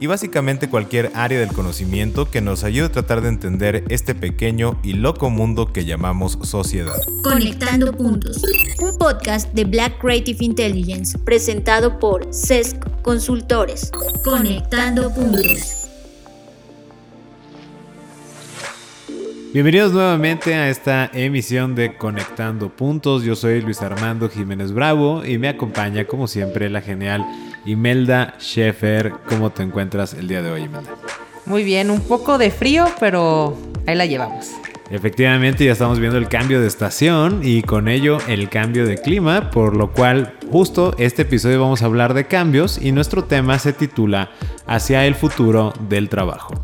y básicamente cualquier área del conocimiento que nos ayude a tratar de entender este pequeño y loco mundo que llamamos sociedad. Conectando Puntos, un podcast de Black Creative Intelligence presentado por CESC Consultores. Conectando Puntos. Bienvenidos nuevamente a esta emisión de Conectando Puntos. Yo soy Luis Armando Jiménez Bravo y me acompaña como siempre la genial Imelda Schaefer. ¿Cómo te encuentras el día de hoy, Imelda? Muy bien, un poco de frío, pero ahí la llevamos. Efectivamente, ya estamos viendo el cambio de estación y con ello el cambio de clima, por lo cual justo este episodio vamos a hablar de cambios y nuestro tema se titula Hacia el futuro del trabajo.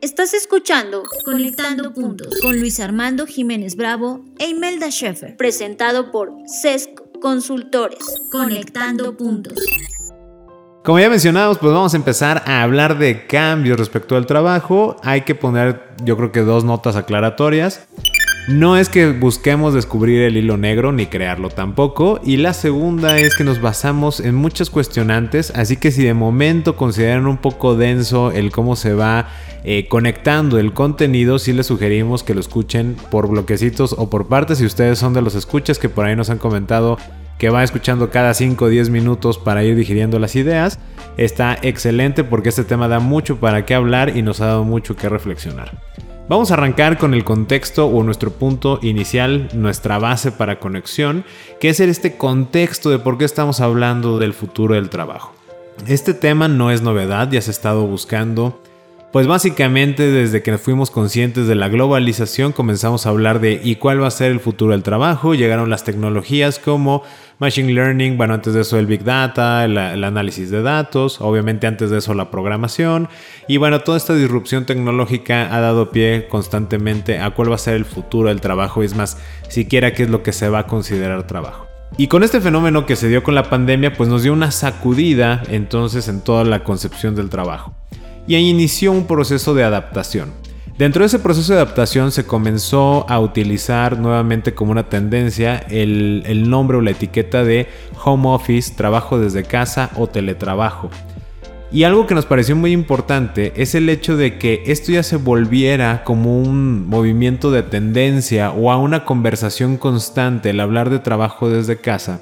Estás escuchando Conectando Puntos con Luis Armando Jiménez Bravo e Imelda Schaeffer, presentado por CESC Consultores. Conectando Puntos. Como ya mencionamos, pues vamos a empezar a hablar de cambios respecto al trabajo. Hay que poner, yo creo que dos notas aclaratorias. No es que busquemos descubrir el hilo negro ni crearlo tampoco. Y la segunda es que nos basamos en muchas cuestionantes. Así que si de momento consideran un poco denso el cómo se va eh, conectando el contenido, sí les sugerimos que lo escuchen por bloquecitos o por partes. Si ustedes son de los escuchas que por ahí nos han comentado que va escuchando cada 5 o 10 minutos para ir digiriendo las ideas, está excelente porque este tema da mucho para qué hablar y nos ha dado mucho que reflexionar. Vamos a arrancar con el contexto o nuestro punto inicial, nuestra base para conexión, que es este contexto de por qué estamos hablando del futuro del trabajo. Este tema no es novedad, ya se ha estado buscando pues básicamente desde que fuimos conscientes de la globalización comenzamos a hablar de ¿y cuál va a ser el futuro del trabajo? Llegaron las tecnologías como Machine Learning, bueno, antes de eso el Big Data, el, análisis de datos, obviamente antes de eso la programación y bueno, toda esta disrupción tecnológica ha dado pie constantemente a cuál va a ser el futuro del trabajo es más, siquiera qué es lo que se va a considerar trabajo. Y con este fenómeno que se dio con la pandemia, pues nos dio una sacudida entonces en toda la concepción del trabajo y ahí inició un proceso de adaptación. Dentro de ese proceso de adaptación se comenzó a utilizar nuevamente como una tendencia el, el, nombre o la etiqueta de home office, trabajo desde casa o teletrabajo. Y algo que nos pareció muy importante es el hecho de que esto ya se volviera como un movimiento de tendencia o a una conversación constante el hablar de trabajo desde casa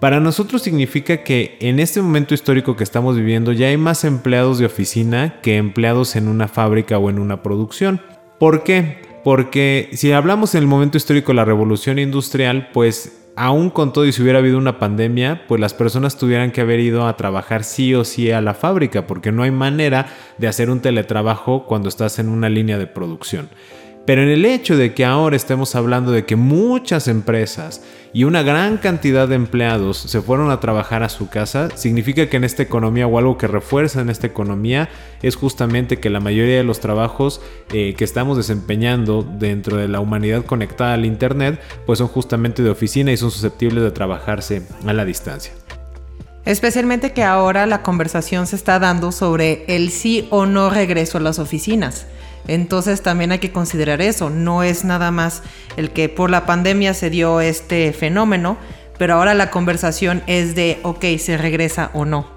para nosotros significa que en este momento histórico que estamos viviendo ya hay más empleados de oficina que empleados en una fábrica o en una producción. ¿Por qué? Porque si hablamos en el momento histórico de la revolución industrial, pues aún con todo y si hubiera habido una pandemia, pues las personas tuvieran que haber ido a trabajar sí o sí a la fábrica, porque no hay manera de hacer un teletrabajo cuando estás en una línea de producción. Pero en el hecho de que ahora estemos hablando de que muchas empresas y una gran cantidad de empleados se fueron a trabajar a su casa, significa que en esta economía o algo que refuerza en esta economía es justamente que la mayoría de los trabajos eh, que estamos desempeñando dentro de la humanidad conectada al Internet, pues son justamente de oficina y son susceptibles de trabajarse a la distancia. Especialmente que ahora la conversación se está dando sobre el sí o no regreso a las oficinas. Entonces también hay que considerar eso. No es nada más el que por la pandemia se dio este fenómeno, pero ahora la conversación es de, ok, ¿se regresa o no?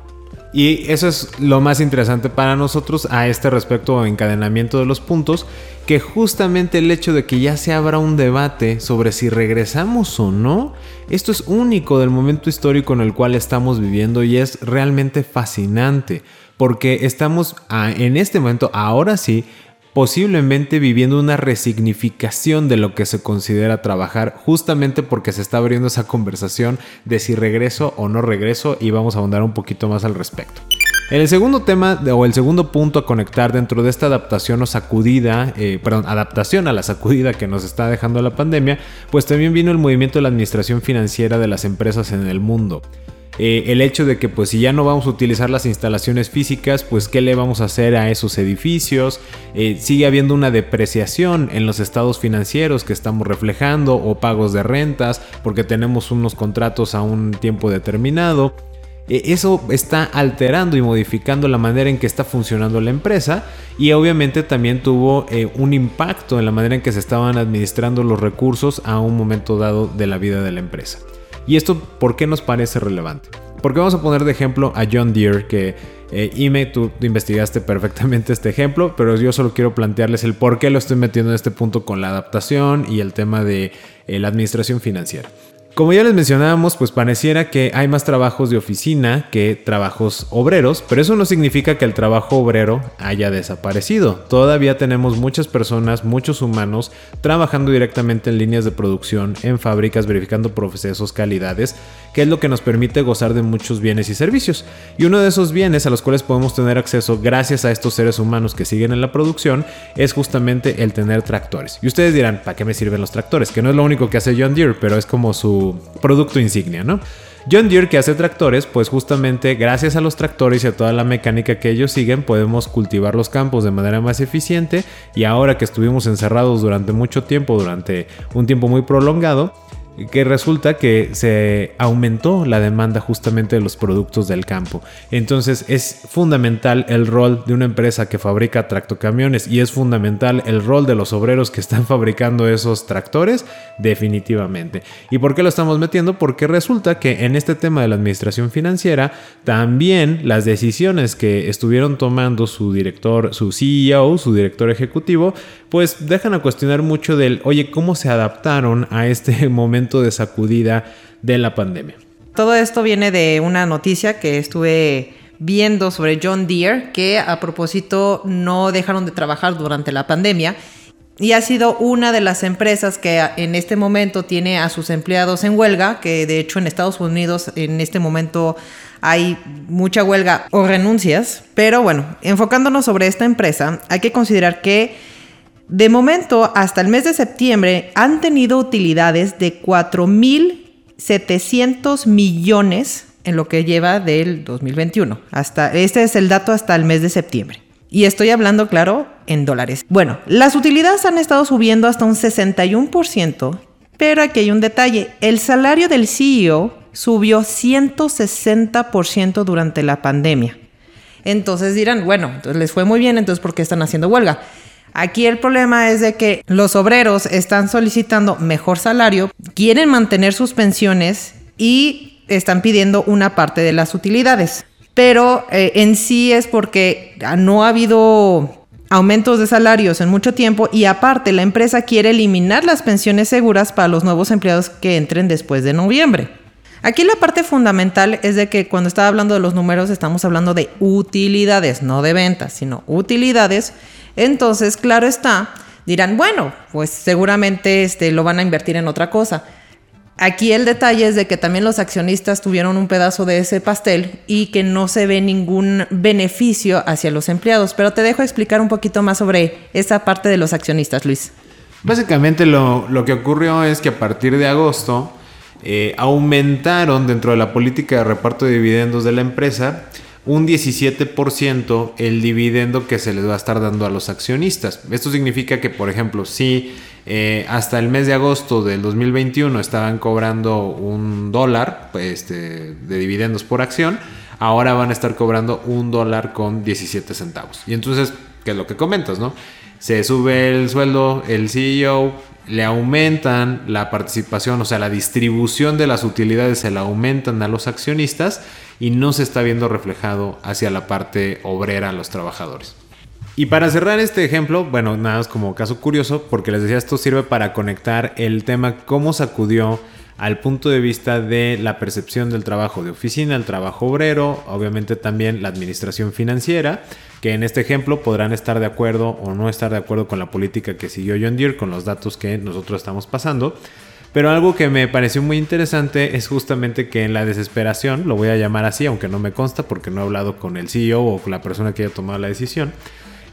Y eso es lo más interesante para nosotros a este respecto o encadenamiento de los puntos, que justamente el hecho de que ya se abra un debate sobre si regresamos o no, esto es único del momento histórico en el cual estamos viviendo y es realmente fascinante, porque estamos en este momento, ahora sí, posiblemente viviendo una resignificación de lo que se considera trabajar, justamente porque se está abriendo esa conversación de si regreso o no regreso y vamos a ahondar un poquito más al respecto. En el segundo tema o el segundo punto a conectar dentro de esta adaptación o sacudida, eh, perdón, adaptación a la sacudida que nos está dejando la pandemia, pues también vino el movimiento de la administración financiera de las empresas en el mundo. Eh, el hecho de que pues si ya no vamos a utilizar las instalaciones físicas, pues qué le vamos a hacer a esos edificios. Eh, sigue habiendo una depreciación en los estados financieros que estamos reflejando o pagos de rentas porque tenemos unos contratos a un tiempo determinado. Eh, eso está alterando y modificando la manera en que está funcionando la empresa y obviamente también tuvo un impacto en la manera en que se estaban administrando los recursos a un momento dado de la vida de la empresa. ¿Y esto por qué nos parece relevante? Porque vamos a poner de ejemplo a John Deere, que eh, Ime, tú investigaste perfectamente este ejemplo, pero yo solo quiero plantearles el por qué lo estoy metiendo en este punto con la adaptación y el tema de eh, la administración financiera. Como ya les mencionábamos, pues pareciera que hay más trabajos de oficina que trabajos obreros, pero eso no significa que el trabajo obrero haya desaparecido. Todavía tenemos muchas personas, muchos humanos trabajando directamente en líneas de producción, en fábricas, verificando procesos, calidades, que es lo que nos permite gozar de muchos bienes y servicios. Y uno de esos bienes a los cuales podemos tener acceso gracias a estos seres humanos que siguen en la producción es justamente el tener tractores. Y ustedes dirán, ¿para qué me sirven los tractores? Que no es lo único que hace John Deere, pero es como su producto insignia, ¿no? John Deere que hace tractores, pues justamente gracias a los tractores y a toda la mecánica que ellos siguen podemos cultivar los campos de manera más eficiente y ahora que estuvimos encerrados durante mucho tiempo, durante un tiempo muy prolongado, que resulta que se aumentó la demanda justamente de los productos del campo. Entonces es fundamental el rol de una empresa que fabrica tractocamiones y es fundamental el rol de los obreros que están fabricando esos tractores definitivamente. ¿Y por qué lo estamos metiendo? Porque resulta que en este tema de la administración financiera también las decisiones que estuvieron tomando su director, su CEO, su director ejecutivo, pues dejan a cuestionar mucho del, oye, ¿cómo se adaptaron a este momento de sacudida de la pandemia? Todo esto viene de una noticia que estuve viendo sobre John Deere, que a propósito no dejaron de trabajar durante la pandemia y ha sido una de las empresas que en este momento tiene a sus empleados en huelga, que de hecho en Estados Unidos en este momento hay mucha huelga o renuncias. Pero bueno, enfocándonos sobre esta empresa, hay que considerar que de momento, hasta el mes de septiembre, han tenido utilidades de 4.700 millones en lo que lleva del 2021. Hasta, este es el dato hasta el mes de septiembre. Y estoy hablando, claro, en dólares. Bueno, las utilidades han estado subiendo hasta un 61%, pero aquí hay un detalle. El salario del CEO subió 160% durante la pandemia. Entonces dirán, bueno, entonces les fue muy bien, entonces ¿por qué están haciendo huelga? Aquí el problema es de que los obreros están solicitando mejor salario, quieren mantener sus pensiones y están pidiendo una parte de las utilidades. Pero eh, en sí es porque no ha habido aumentos de salarios en mucho tiempo y aparte la empresa quiere eliminar las pensiones seguras para los nuevos empleados que entren después de noviembre. Aquí la parte fundamental es de que cuando estaba hablando de los números estamos hablando de utilidades, no de ventas, sino utilidades entonces, claro está, dirán, bueno, pues seguramente este, lo van a invertir en otra cosa. Aquí el detalle es de que también los accionistas tuvieron un pedazo de ese pastel y que no se ve ningún beneficio hacia los empleados. Pero te dejo explicar un poquito más sobre esa parte de los accionistas, Luis. Básicamente lo, que ocurrió es que a partir de agosto eh, aumentaron dentro de la política de reparto de dividendos de la empresa un 17% el dividendo que se les va a estar dando a los accionistas. Esto significa que, por ejemplo, si eh, hasta el mes de agosto del 2021 estaban cobrando un dólar este, de dividendos por acción, ahora van a estar cobrando un dólar con 17 centavos. Y entonces, ¿qué es lo que comentas, no? Se sube el sueldo, el CEO le aumentan la participación, o sea, la distribución de las utilidades se la aumentan a los accionistas y no se está viendo reflejado hacia la parte obrera, los trabajadores. Y para cerrar este ejemplo, bueno, nada más como caso curioso, porque les decía, esto sirve para conectar el tema cómo sacudió al punto de vista de la percepción del trabajo de oficina, el trabajo obrero, obviamente también la administración financiera, que en este ejemplo podrán estar de acuerdo o no estar de acuerdo con la política que siguió John Deere, con los datos que nosotros estamos pasando. Pero algo que me pareció muy interesante es justamente que en la desesperación, lo voy a llamar así, aunque no me consta porque no he hablado con el CEO o con la persona que haya tomado la decisión,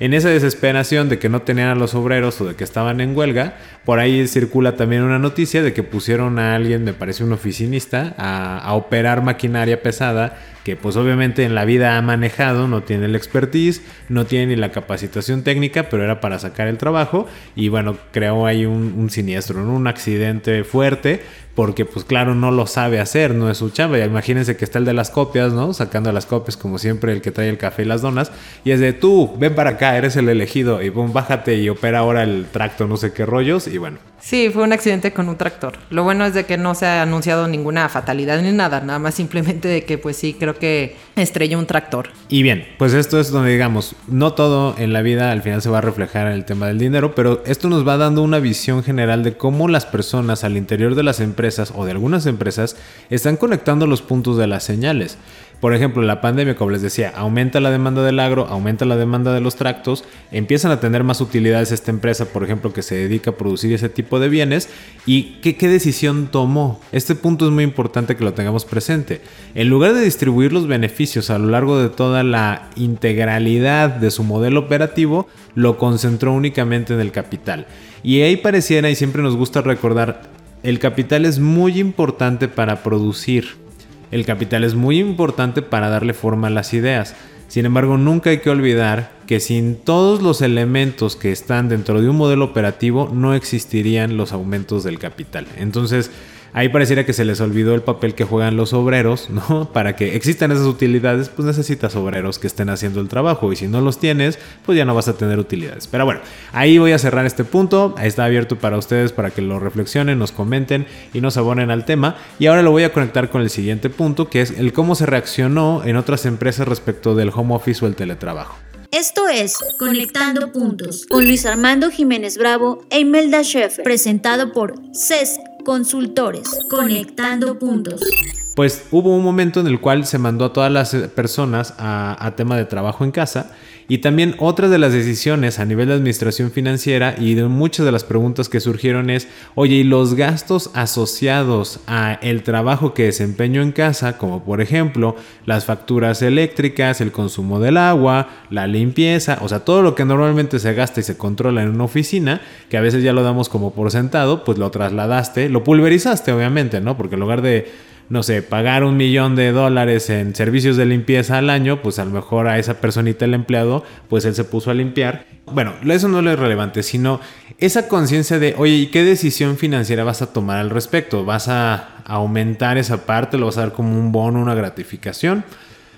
En esa desesperación de que no tenían a los obreros o de que estaban en huelga, por ahí circula también una noticia de que pusieron a alguien, me parece un oficinista, a, a operar maquinaria pesada que pues obviamente en la vida ha manejado, no tiene el expertise, no tiene ni la capacitación técnica, pero era para sacar el trabajo y bueno, creó ahí un, siniestro, un accidente fuerte porque pues claro, no lo sabe hacer, no es su chamba. Imagínense que está el de las copias, ¿no? Sacando las copias como siempre, el que trae el café y las donas. Y es de tú, ven para acá, eres el elegido. Y boom, bájate y opera ahora el tracto, no sé qué rollos. Y bueno. Sí, fue un accidente con un tractor. Lo bueno es de que no se ha anunciado ninguna fatalidad ni nada, nada más simplemente de que pues sí, creo que estrelló un tractor. Y bien, pues esto es donde digamos, no todo en la vida al final se va a reflejar en el tema del dinero, pero esto nos va dando una visión general de cómo las personas al interior de las empresas o de algunas empresas están conectando los puntos de las señales. Por ejemplo, la pandemia, como les decía, aumenta la demanda del agro, aumenta la demanda de los tractos, empiezan a tener más utilidades esta empresa, por ejemplo, que se dedica a producir ese tipo de bienes. ¿Y qué, qué decisión tomó? Este punto es muy importante que lo tengamos presente. En lugar de distribuir los beneficios a lo largo de toda la integralidad de su modelo operativo, lo concentró únicamente en el capital. Y ahí pareciera, y siempre nos gusta recordar, el capital es muy importante para producir el capital es muy importante para darle forma a las ideas. Sin embargo, nunca hay que olvidar que sin todos los elementos que están dentro de un modelo operativo no existirían los aumentos del capital. Entonces, ahí pareciera que se les olvidó el papel que juegan los obreros, ¿no? Para que existan esas utilidades, pues necesitas obreros que estén haciendo el trabajo y si no los tienes, pues ya no vas a tener utilidades. Pero bueno, ahí voy a cerrar este punto, está abierto para ustedes para que lo reflexionen, nos comenten y nos abonen al tema. Y ahora lo voy a conectar con el siguiente punto, que es el cómo se reaccionó en otras empresas respecto del home office o el teletrabajo. Esto es Conectando Puntos con Luis Armando Jiménez Bravo e Imelda Sheffer, presentado por CESC Consultores, conectando puntos. Pues hubo un momento en el cual se mandó a todas las personas a, tema de trabajo en casa y también otras de las decisiones a nivel de administración financiera y de muchas de las preguntas que surgieron es, oye, ¿y los gastos asociados a el trabajo que desempeño en casa, como por ejemplo las facturas eléctricas, el consumo del agua, la limpieza, o sea, todo lo que normalmente se gasta y se controla en una oficina, que a veces ya lo damos como por sentado, pues lo trasladaste, lo pulverizaste obviamente, ¿no? Porque en lugar de no sé, pagar un millón de dólares en servicios de limpieza al año, pues a lo mejor a esa personita, el empleado, pues él se puso a limpiar. Bueno, eso no es relevante, sino esa conciencia de, oye, ¿y qué decisión financiera vas a tomar al respecto? ¿Vas a aumentar esa parte? ¿Lo vas a dar como un bono, una gratificación?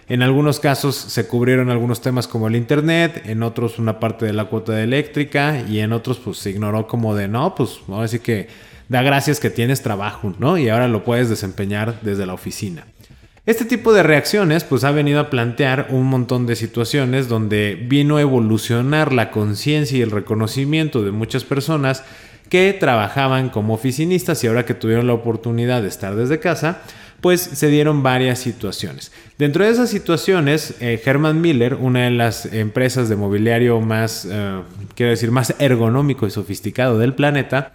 En algunos casos se cubrieron algunos temas como el internet, en otros una parte de la cuota de eléctrica y en otros pues se ignoró como de no, pues vamos a decir que da gracias que tienes trabajo, ¿no? Y ahora lo puedes desempeñar desde la oficina. Este tipo de reacciones pues ha venido a plantear un montón de situaciones donde vino a evolucionar la conciencia y el reconocimiento de muchas personas que trabajaban como oficinistas y ahora que tuvieron la oportunidad de estar desde casa, pues se dieron varias situaciones. Dentro de esas situaciones, eh, Herman Miller, una de las empresas de mobiliario más, eh, quiero decir, más ergonómico y sofisticado del planeta,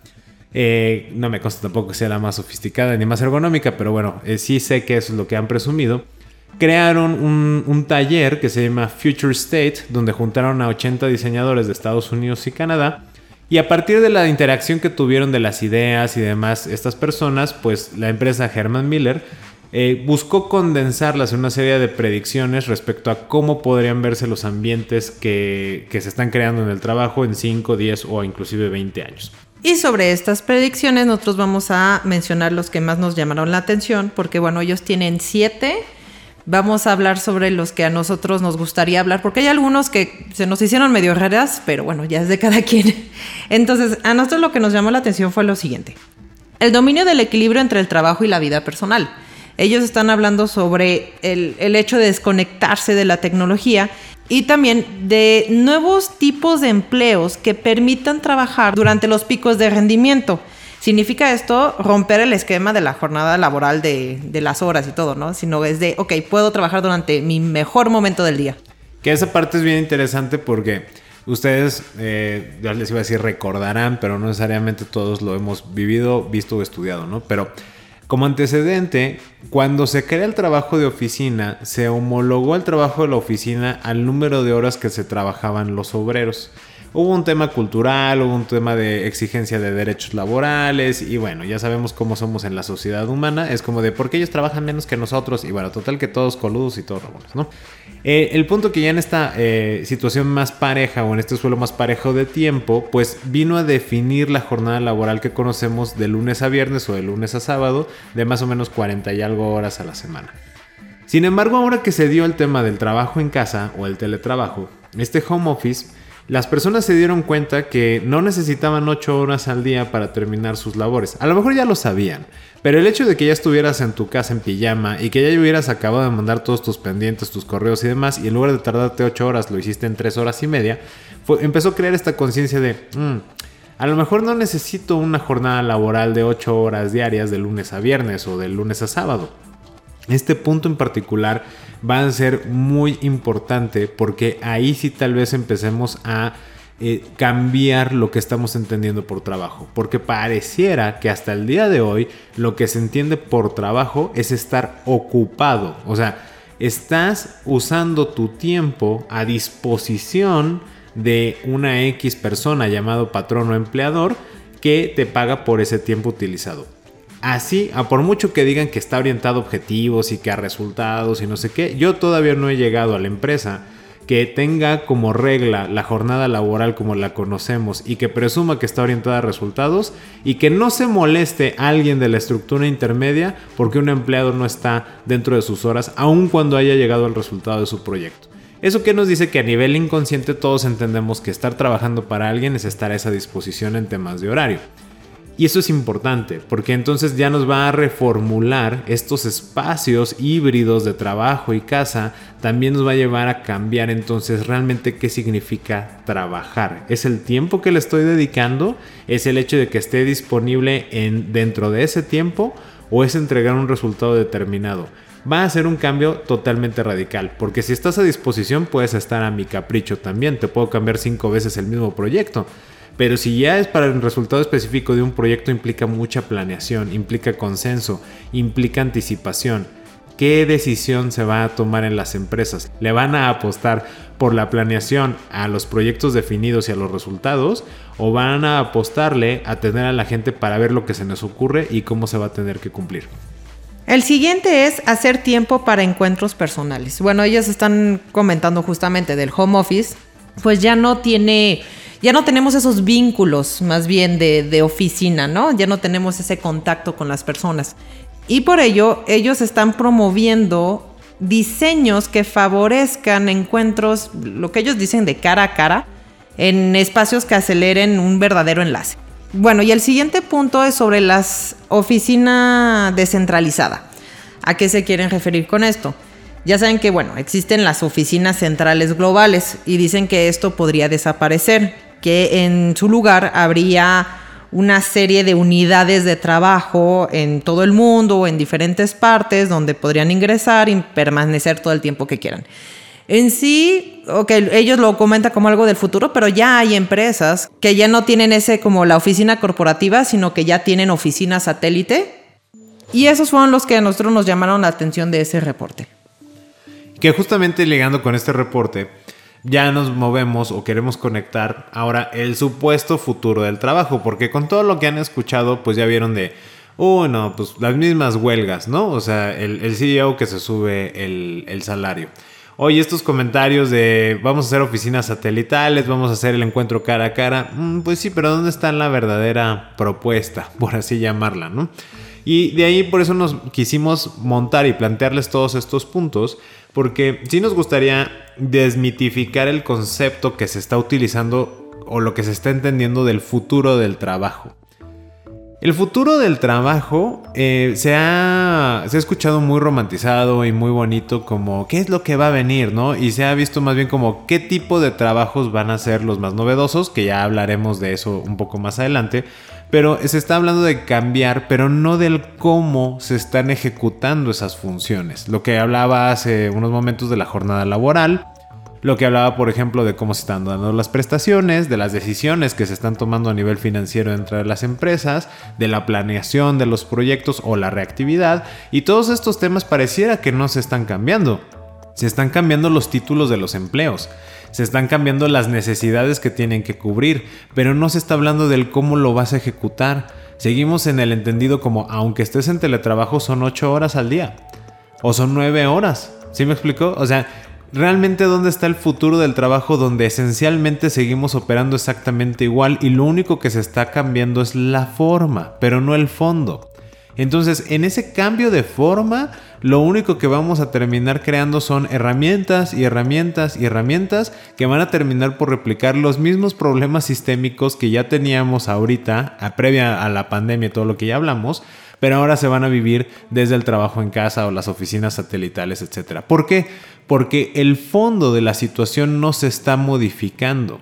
eh, no me consta tampoco que sea la más sofisticada ni más ergonómica, pero bueno, eh, sí sé que eso es lo que han presumido. Crearon un, taller que se llama Future State, donde juntaron a 80 diseñadores de Estados Unidos y Canadá. Y a partir de la interacción que tuvieron de las ideas y demás estas personas, pues la empresa Herman Miller eh, buscó condensarlas en una serie de predicciones respecto a cómo podrían verse los ambientes que, que se están creando en el trabajo en 5, 10 o inclusive 20 años. Y sobre estas predicciones nosotros vamos a mencionar los que más nos llamaron la atención, porque bueno, ellos tienen siete. Vamos a hablar sobre los que a nosotros nos gustaría hablar, porque hay algunos que se nos hicieron medio raras, pero bueno, ya es de cada quien. Entonces, a nosotros lo que nos llamó la atención fue lo siguiente. El dominio del equilibrio entre el trabajo y la vida personal. Ellos están hablando sobre el, el hecho de desconectarse de la tecnología y también de nuevos tipos de empleos que permitan trabajar durante los picos de rendimiento. Significa esto romper el esquema de la jornada laboral de, de, las horas y todo, ¿no? Sino es de, ok, puedo trabajar durante mi mejor momento del día. Que esa parte es bien interesante porque ustedes, eh, ya les iba a decir recordarán, pero no necesariamente todos lo hemos vivido, visto o estudiado, ¿no? Pero Como antecedente, cuando se crea el trabajo de oficina, se homologó el trabajo de la oficina al número de horas que se trabajaban los obreros. Hubo un tema cultural, hubo un tema de exigencia de derechos laborales y bueno, ya sabemos cómo somos en la sociedad humana. Es como de por qué ellos trabajan menos que nosotros y bueno, total que todos coludos y todos rabones, ¿no? Eh, el punto que ya en esta eh, situación más pareja o en este suelo más parejo de tiempo, pues vino a definir la jornada laboral que conocemos de lunes a viernes o de lunes a sábado de más o menos 40 y algo horas a la semana. Sin embargo, ahora que se dio el tema del trabajo en casa o el teletrabajo, este home office las personas se dieron cuenta que no necesitaban 8 horas al día para terminar sus labores. A lo mejor ya lo sabían, pero el hecho de que ya estuvieras en tu casa en pijama y que ya hubieras acabado de mandar todos tus pendientes, tus correos y demás, y en lugar de tardarte 8 horas lo hiciste en 3 horas y media, empezó a crear esta conciencia de, mm, a lo mejor no necesito una jornada laboral de 8 horas diarias de lunes a viernes o de lunes a sábado. Este punto en particular va a ser muy importante porque ahí sí tal vez empecemos a eh, cambiar lo que estamos entendiendo por trabajo. Porque pareciera que hasta el día de hoy lo que se entiende por trabajo es estar ocupado. O sea, estás usando tu tiempo a disposición de una X persona llamado patrón o empleador que te paga por ese tiempo utilizado. Así, a por mucho que digan que está orientado a objetivos y que a resultados y no sé qué, yo todavía no he llegado a la empresa que tenga como regla la jornada laboral como la conocemos y que presuma que está orientada a resultados y que no se moleste alguien de la estructura intermedia porque un empleado no está dentro de sus horas aun cuando haya llegado al resultado de su proyecto. Eso que nos dice que a nivel inconsciente todos entendemos que estar trabajando para alguien es estar a esa disposición en temas de horario. Y eso es importante, porque entonces ya nos va a reformular estos espacios híbridos de trabajo y casa, también nos va a llevar a cambiar entonces realmente qué significa trabajar. ¿Es el tiempo que le estoy dedicando? ¿Es el hecho de que esté disponible en, dentro de ese tiempo? ¿O es entregar un resultado determinado? va a ser un cambio totalmente radical. Porque si estás a disposición, puedes estar a mi capricho también. Te puedo cambiar cinco veces el mismo proyecto. Pero si ya es para el resultado específico de un proyecto, implica mucha planeación, implica consenso, implica anticipación. ¿Qué decisión se va a tomar en las empresas? ¿Le van a apostar por la planeación a los proyectos definidos y a los resultados? ¿O van a apostarle a tener a la gente para ver lo que se nos ocurre y cómo se va a tener que cumplir? El siguiente es hacer tiempo para encuentros personales. Bueno, ellos están comentando justamente del home office, pues ya no tiene ya no tenemos esos vínculos más bien de, oficina, ¿no? Ya no tenemos ese contacto con las personas. Y por ello, ellos están promoviendo diseños que favorezcan encuentros, lo que ellos dicen de cara a cara, en espacios que aceleren un verdadero enlace. Bueno, y el siguiente punto es sobre las oficina descentralizada. ¿A qué se quieren referir con esto? Ya saben que, bueno, existen las oficinas centrales globales y dicen que esto podría desaparecer que en su lugar habría una serie de unidades de trabajo en todo el mundo o en diferentes partes donde podrían ingresar y permanecer todo el tiempo que quieran. En sí, okay, ellos lo comentan como algo del futuro, pero ya hay empresas que ya no tienen ese como la oficina corporativa, sino que ya tienen oficina satélite. Y esos fueron los que a nosotros nos llamaron la atención de ese reporte. Que justamente ligando con este reporte, ya nos movemos o queremos conectar ahora el supuesto futuro del trabajo, porque con todo lo que han escuchado, pues ya vieron de, oh, no, pues las mismas huelgas, ¿no? O sea, el, el CEO que se sube el, el salario. Oye, estos comentarios de vamos a hacer oficinas satelitales, vamos a hacer el encuentro cara a cara, mm, pues sí, pero ¿dónde está la verdadera propuesta, por así llamarla, ¿no? Y de ahí por eso nos quisimos montar y plantearles todos estos puntos, porque sí nos gustaría desmitificar el concepto que se está utilizando o lo que se está entendiendo del futuro del trabajo. El futuro del trabajo eh, se, ha, se, ha, escuchado muy romantizado y muy bonito como qué es lo que va a venir, ¿no? Y se ha visto más bien como qué tipo de trabajos van a ser los más novedosos, que ya hablaremos de eso un poco más adelante, pero se está hablando de cambiar, pero no del cómo se están ejecutando esas funciones. Lo que hablaba hace unos momentos de la jornada laboral, Lo que hablaba, por ejemplo, de cómo se están dando las prestaciones, de las decisiones que se están tomando a nivel financiero entre las empresas, de la planeación de los proyectos o la reactividad. Y todos estos temas pareciera que no se están cambiando. Se están cambiando los títulos de los empleos. Se están cambiando las necesidades que tienen que cubrir. Pero no se está hablando del cómo lo vas a ejecutar. Seguimos en el entendido como aunque estés en teletrabajo son 8 horas al día. O son 9 horas. ¿Sí me explico? O sea, realmente dónde está el futuro del trabajo donde esencialmente seguimos operando exactamente igual y lo único que se está cambiando es la forma, pero no el fondo. Entonces, en ese cambio de forma, lo único que vamos a terminar creando son herramientas y herramientas y herramientas que van a terminar por replicar los mismos problemas sistémicos que ya teníamos ahorita, a previa a la pandemia y todo lo que ya hablamos, pero ahora se van a vivir desde el trabajo en casa o las oficinas satelitales, etc. ¿Por qué? Porque el fondo de la situación no se está modificando.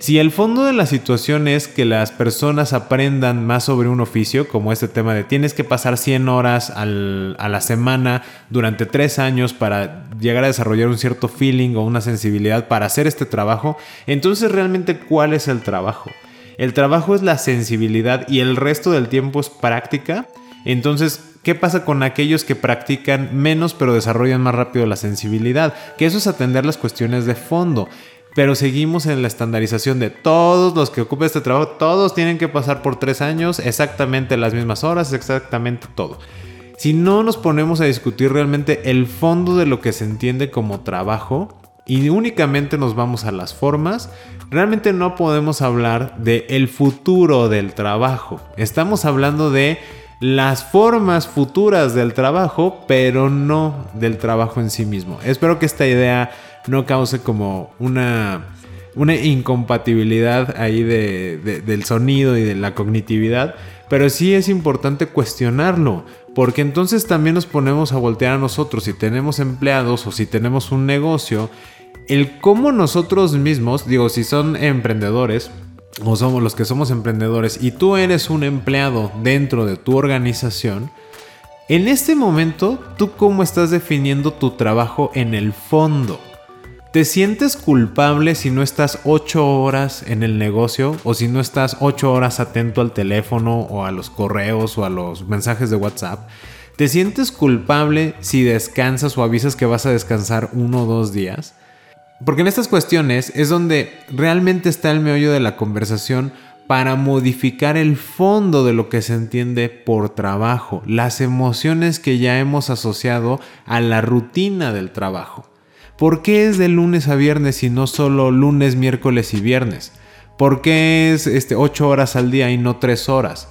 Si el fondo de la situación es que las personas aprendan más sobre un oficio, como este tema de tienes que pasar 100 horas a la semana durante 3 años para llegar a desarrollar un cierto feeling o una sensibilidad para hacer este trabajo, entonces realmente ¿cuál es el trabajo? El trabajo es la sensibilidad y el resto del tiempo es práctica. Entonces, ¿qué pasa con aquellos que practican menos pero desarrollan más rápido la sensibilidad? Que eso es atender las cuestiones de fondo. Pero seguimos en la estandarización de todos los que ocupen este trabajo, todos tienen que pasar por tres años, exactamente las mismas horas, exactamente todo. Si no nos ponemos a discutir realmente el fondo de lo que se entiende como trabajo y únicamente nos vamos a las formas, realmente no podemos hablar de el futuro del trabajo. Estamos hablando de las formas futuras del trabajo, pero no del trabajo en sí mismo. Espero que esta idea no cause como una, una incompatibilidad ahí del sonido y de la cognitividad, pero sí es importante cuestionarlo, porque entonces también nos ponemos a voltear a nosotros si tenemos empleados o si tenemos un negocio, el cómo nosotros mismos, digo, si son emprendedores, o somos los que somos emprendedores y tú eres un empleado dentro de tu organización, en este momento, ¿tú cómo estás definiendo tu trabajo en el fondo? ¿Te sientes culpable si no estás 8 horas en el negocio o si no estás 8 horas atento al teléfono o a los correos o a los mensajes de WhatsApp? ¿Te sientes culpable si descansas o avisas que vas a descansar uno o dos días? Porque en estas cuestiones es donde realmente está el meollo de la conversación para modificar el fondo de lo que se entiende por trabajo, las emociones que ya hemos asociado a la rutina del trabajo. ¿Por qué es de lunes a viernes y no solo lunes, miércoles y viernes? ¿Por qué es este, 8 horas al día y no 3 horas?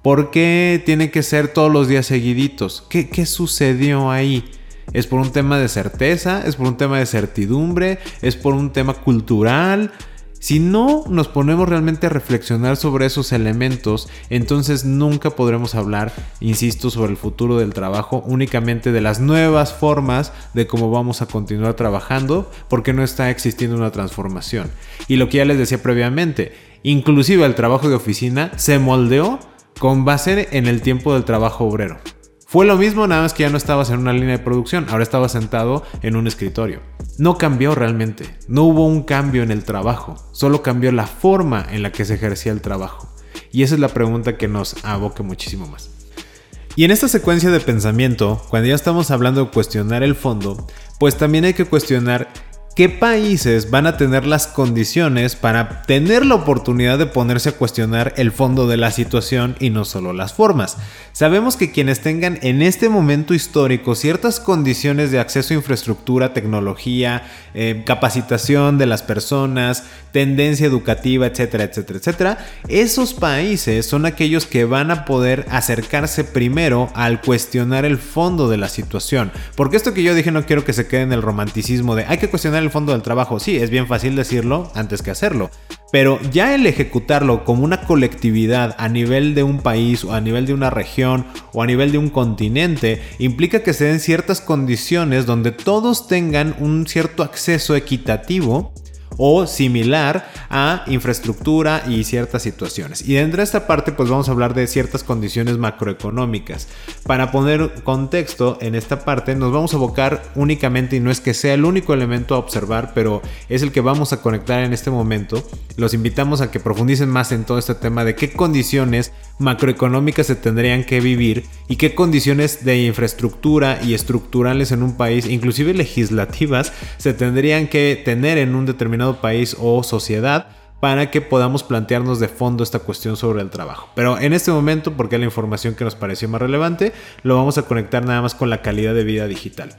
¿Por qué tiene que ser todos los días seguiditos? ¿Qué, qué sucedió ahí? ¿Es por un tema de certeza? ¿Es por un tema de certidumbre? ¿Es por un tema cultural? Si no nos ponemos realmente a reflexionar sobre esos elementos, entonces nunca podremos hablar, insisto, sobre el futuro del trabajo, únicamente de las nuevas formas de cómo vamos a continuar trabajando, porque no está existiendo una transformación. Y lo que ya les decía previamente, inclusive el trabajo de oficina se moldeó con base en el tiempo del trabajo obrero. Fue lo mismo, nada más que ya no estabas en una línea de producción, ahora estabas sentado en un escritorio. No cambió realmente, no hubo un cambio en el trabajo, solo cambió la forma en la que se ejercía el trabajo. Y esa es la pregunta que nos aboca muchísimo más. Y en esta secuencia de pensamiento, cuando ya estamos hablando de cuestionar el fondo, pues también hay que cuestionar ¿Qué países van a tener las condiciones para tener la oportunidad de ponerse a cuestionar el fondo de la situación y no solo las formas? Sabemos que quienes tengan en este momento histórico ciertas condiciones de acceso a infraestructura, tecnología, eh, capacitación de las personas, tendencia educativa, etcétera, etcétera, etcétera, esos países son aquellos que van a poder acercarse primero al cuestionar el fondo de la situación. Porque esto que yo dije no quiero que se quede en el romanticismo de hay que cuestionar fondo del trabajo. Sí, es bien fácil decirlo antes que hacerlo. Pero ya el ejecutarlo como una colectividad a nivel de un país o a nivel de una región o a nivel de un continente implica que se den ciertas condiciones donde todos tengan un cierto acceso equitativo o similar a infraestructura y ciertas situaciones. Y dentro de esta parte pues vamos a hablar de ciertas condiciones macroeconómicas. Para poner contexto en esta parte nos vamos a abocar únicamente y no es que sea el único elemento a observar, pero es el que vamos a conectar en este momento. Los invitamos a que profundicen más en todo este tema de qué condiciones macroeconómicas se tendrían que vivir y qué condiciones de infraestructura y estructurales en un país, inclusive legislativas, se tendrían que tener en un determinado país o sociedad para que podamos plantearnos de fondo esta cuestión sobre el trabajo. Pero en este momento, porque es la información que nos pareció más relevante, lo vamos a conectar nada más con la calidad de vida digital.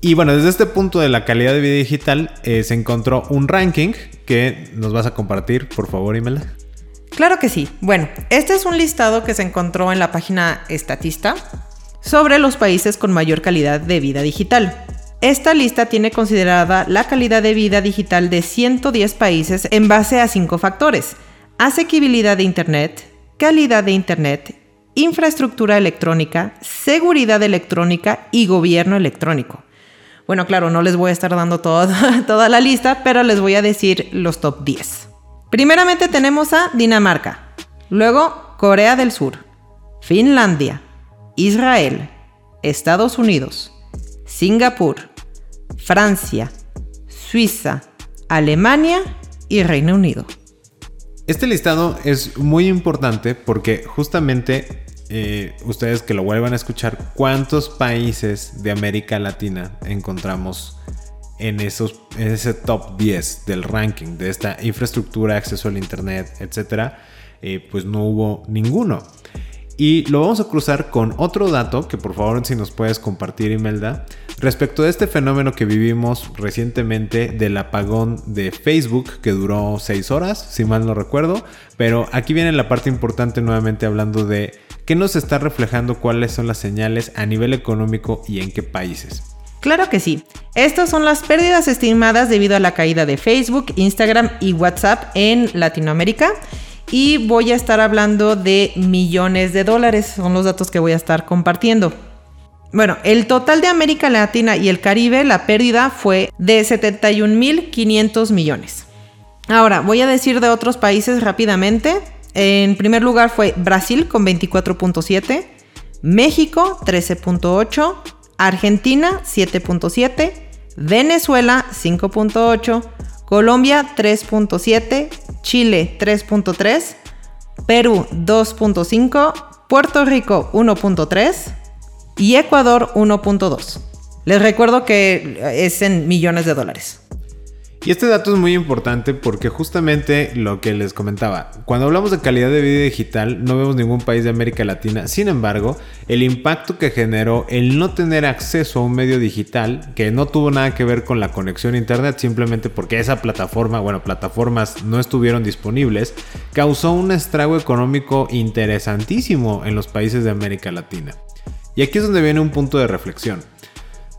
Y bueno, desde este punto de la calidad de vida digital eh, se encontró un ranking que nos vas a compartir, por favor, Imelda. Claro que sí. Bueno, este es un listado que se encontró en la página Estatista sobre los países con mayor calidad de vida digital. Esta lista tiene considerada la calidad de vida digital de 110 países en base a cinco factores. Asequibilidad de Internet, calidad de Internet, infraestructura electrónica, seguridad electrónica y gobierno electrónico. Bueno, claro, no les voy a estar dando toda, toda la lista, pero les voy a decir los top 10. Primeramente tenemos a Dinamarca, luego Corea del Sur, Finlandia, Israel, Estados Unidos, Singapur, Francia, Suiza, Alemania y Reino Unido. Este listado es muy importante porque justamente eh, ustedes que lo vuelvan a escuchar, ¿cuántos países de América Latina encontramos en, ese top 10 del ranking de esta infraestructura, acceso al Internet, etcétera? Eh, pues no hubo ninguno. Y lo vamos a cruzar con otro dato que por favor si nos puedes compartir Imelda respecto de este fenómeno que vivimos recientemente del apagón de Facebook que duró 6 horas, si mal no recuerdo, pero aquí viene la parte importante nuevamente hablando de qué nos está reflejando cuáles son las señales a nivel económico y en qué países. Claro que sí. Estas son las pérdidas estimadas debido a la caída de Facebook, Instagram y WhatsApp en Latinoamérica y voy a estar hablando de millones de dólares, son los datos que voy a estar compartiendo. Bueno, el total de América Latina y el Caribe, la pérdida fue de 71.500 millones. Ahora, voy a decir de otros países rápidamente. En primer lugar fue Brasil con 24.7, México 13.8, Argentina 7.7, Venezuela 5.8, Colombia 3.7, Chile 3.3, Perú 2.5, Puerto Rico 1.3 y Ecuador 1.2. Les recuerdo que es en millones de dólares. Y este dato es muy importante porque justamente lo que les comentaba, cuando hablamos de calidad de vida digital no vemos ningún país de América Latina, sin embargo, el impacto que generó el no tener acceso a un medio digital que no tuvo nada que ver con la conexión a internet, simplemente porque esa plataforma, bueno, plataformas no estuvieron disponibles, causó un estrago económico interesantísimo en los países de América Latina. Y aquí es donde viene un punto de reflexión.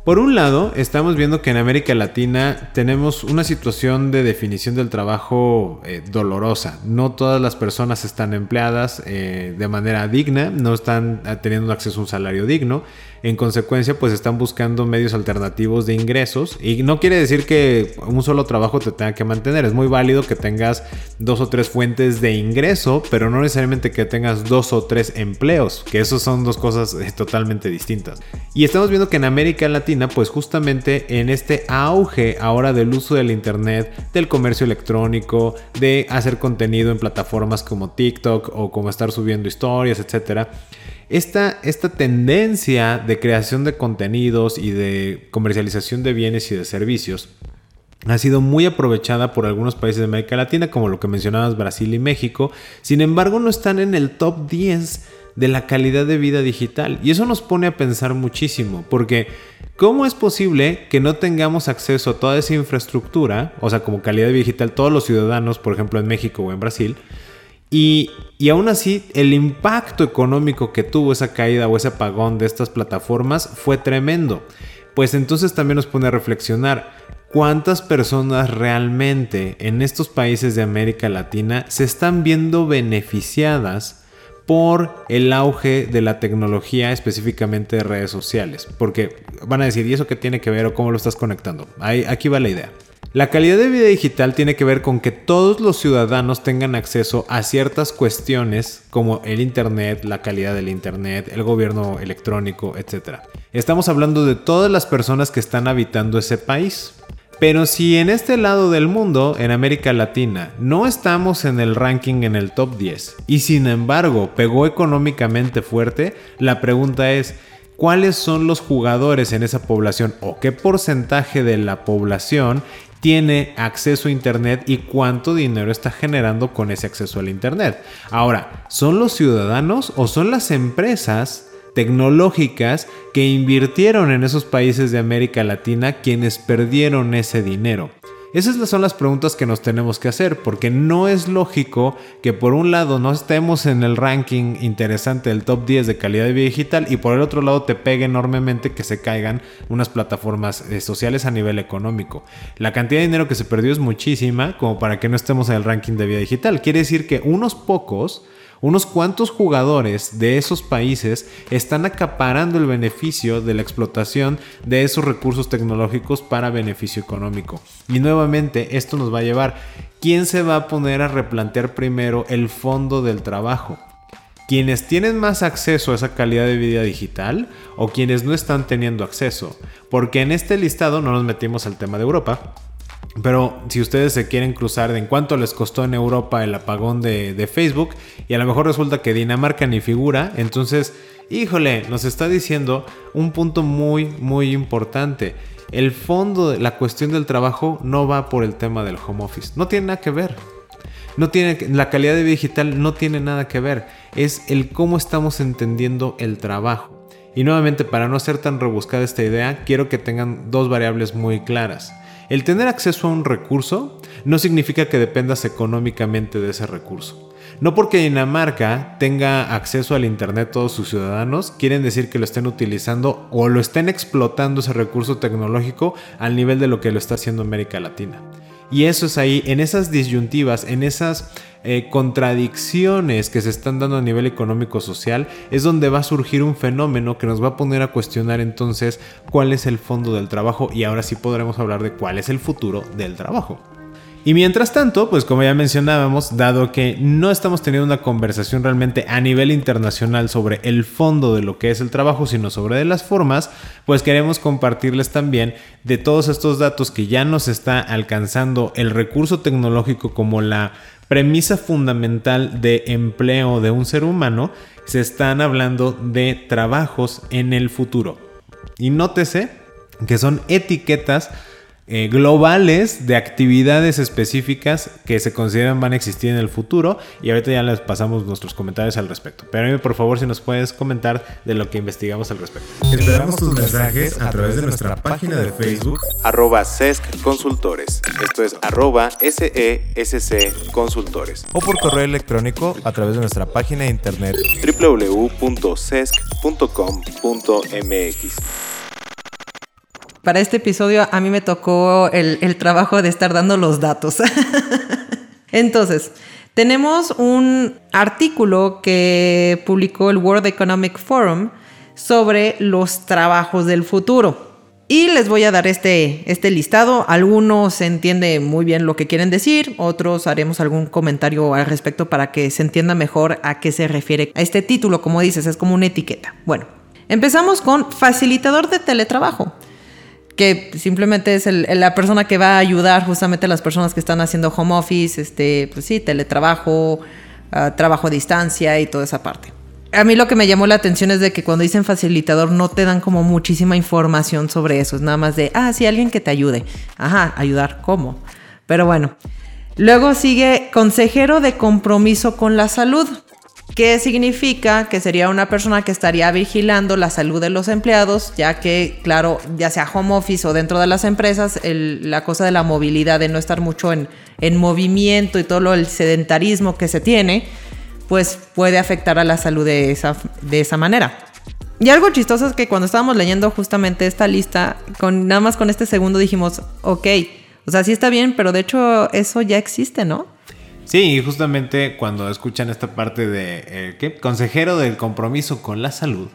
Por un lado, estamos viendo que en América Latina tenemos una situación de definición del trabajo eh, dolorosa. No todas las personas están empleadas eh, de manera digna, no están teniendo acceso a un salario digno. En consecuencia, pues están buscando medios alternativos de ingresos. Y no quiere decir que un solo trabajo te tenga que mantener. Es muy válido que tengas dos o tres fuentes de ingreso, pero no necesariamente que tengas dos o tres empleos, que esos son dos cosas eh, totalmente distintas. Y estamos viendo que en América Latina, pues justamente en este auge ahora del uso del Internet, del comercio electrónico, de hacer contenido en plataformas como TikTok o como estar subiendo historias, etcétera esta, esta tendencia de creación de contenidos y de comercialización de bienes y de servicios ha sido muy aprovechada por algunos países de América Latina, como lo que mencionabas Brasil y México. Sin embargo, no están en el top 10 de la calidad de vida digital. Y eso nos pone a pensar muchísimo, porque ¿cómo es posible que no tengamos acceso a toda esa infraestructura, o sea, como calidad digital, todos los ciudadanos, por ejemplo, en México o en Brasil? Y, aún así, el impacto económico que tuvo esa caída o ese apagón de estas plataformas fue tremendo. Pues entonces también nos pone a reflexionar cuántas personas realmente en estos países de América Latina se están viendo beneficiadas por el auge de la tecnología, específicamente de redes sociales. Porque van a decir, ¿y eso qué tiene que ver o cómo lo estás conectando? Ahí, aquí va la idea. La calidad de vida digital tiene que ver con que todos los ciudadanos tengan acceso a ciertas cuestiones como el Internet, la calidad del Internet, el gobierno electrónico, etc. Estamos hablando de todas las personas que están habitando ese país. Pero si en este lado del mundo, en América Latina, no estamos en el ranking en el top 10 y sin embargo pegó económicamente fuerte, la pregunta es, ¿cuáles son los jugadores en esa población o qué porcentaje de la población tiene acceso a Internet y cuánto dinero está generando con ese acceso al Internet. Ahora, ¿son los ciudadanos o son las empresas tecnológicas que invirtieron en esos países de América Latina quienes perdieron ese dinero? Esas son las preguntas que nos tenemos que hacer, porque no es lógico que por un lado no estemos en el ranking interesante del top 10 de calidad de vida digital y por el otro lado te pegue enormemente que se caigan unas plataformas eh, sociales a nivel económico. La cantidad de dinero que se perdió es muchísima como para que no estemos en el ranking de vida digital. Quiere decir que unos pocos unos cuantos jugadores de esos países están acaparando el beneficio de la explotación de esos recursos tecnológicos para beneficio económico. Y nuevamente esto nos va a llevar, ¿quién se va a poner a replantear primero el fondo del trabajo? quienes tienen más acceso a esa calidad de vida digital o quienes no están teniendo acceso. Porque en este listado no nos metimos al tema de Europa, pero si ustedes se quieren cruzar de en cuánto les costó en Europa el apagón de, Facebook y a lo mejor resulta que Dinamarca ni figura, entonces, híjole, nos está diciendo un punto muy, muy importante. El fondo de la cuestión del trabajo no va por el tema del home office. No tiene nada que ver. No tiene, la calidad de vida digital no tiene nada que ver. Es el cómo estamos entendiendo el trabajo. Y nuevamente, para no ser tan rebuscada esta idea, quiero que tengan dos variables muy claras. El tener acceso a un recurso no significa que dependas económicamente de ese recurso. No porque Dinamarca tenga acceso al Internet todos sus ciudadanos, quieren decir que lo estén utilizando o lo estén explotando ese recurso tecnológico al nivel de lo que lo está haciendo América Latina. Y eso es ahí, en esas disyuntivas, en esas eh, contradicciones que se están dando a nivel económico-social, es donde va a surgir un fenómeno que nos va a poner a cuestionar entonces cuál es el fondo del trabajo y ahora sí podremos hablar de cuál es el futuro del trabajo. Y mientras tanto, pues como ya mencionábamos, dado que no estamos teniendo una conversación realmente a nivel internacional sobre el fondo de lo que es el trabajo, sino sobre las formas, pues queremos compartirles también de todos estos datos que ya nos está alcanzando el recurso tecnológico como la premisa fundamental de empleo de un ser humano, se están hablando de trabajos en el futuro. Y nótese que son etiquetas eh, globales de actividades específicas que se consideran van a existir en el futuro y ahorita ya les pasamos nuestros comentarios al respecto. Pero por favor si nos puedes comentar de lo que investigamos al respecto. Esperamos tus mensajes a través de nuestra página de Facebook arroba SESC Consultores. Esto es arroba SESC Consultores. O por correo electrónico a través de nuestra página de internet www.sesc.com.mx para este episodio a mí me tocó el, trabajo de estar dando los datos. Entonces, tenemos un artículo que publicó el World Economic Forum sobre los trabajos del futuro. Y les voy a dar este, este listado. Algunos se muy bien lo que quieren decir, otros haremos algún comentario al respecto para que se entienda mejor a qué se refiere a este título. Como dices, es como una etiqueta. Bueno, empezamos con facilitador de teletrabajo que simplemente es la persona que va a ayudar justamente a las personas que están haciendo home office, este, pues sí, teletrabajo, ah, trabajo a distancia y toda esa parte. A mí lo que me llamó la atención es de que cuando dicen facilitador no te dan como muchísima información sobre eso, es nada más de, ah, sí, alguien que te ayude. Ajá, ayudar, ¿cómo? Pero bueno. Luego sigue consejero de compromiso con la salud. ¿Qué significa? Que sería una persona que estaría vigilando la salud de los empleados, ya que, claro, ya sea home office o dentro de las empresas, la cosa de la movilidad, de no estar mucho en, en movimiento y todo lo, el sedentarismo que se tiene, pues puede afectar a la salud de esa, de esa manera. Y algo chistoso es que cuando estábamos leyendo justamente esta lista, nada más con este segundo dijimos, ok, o sea, sí está bien, pero de hecho eso ya existe, ¿no? Sí, justamente cuando escuchan esta parte de eh, ¿qué? consejero del compromiso con la salud,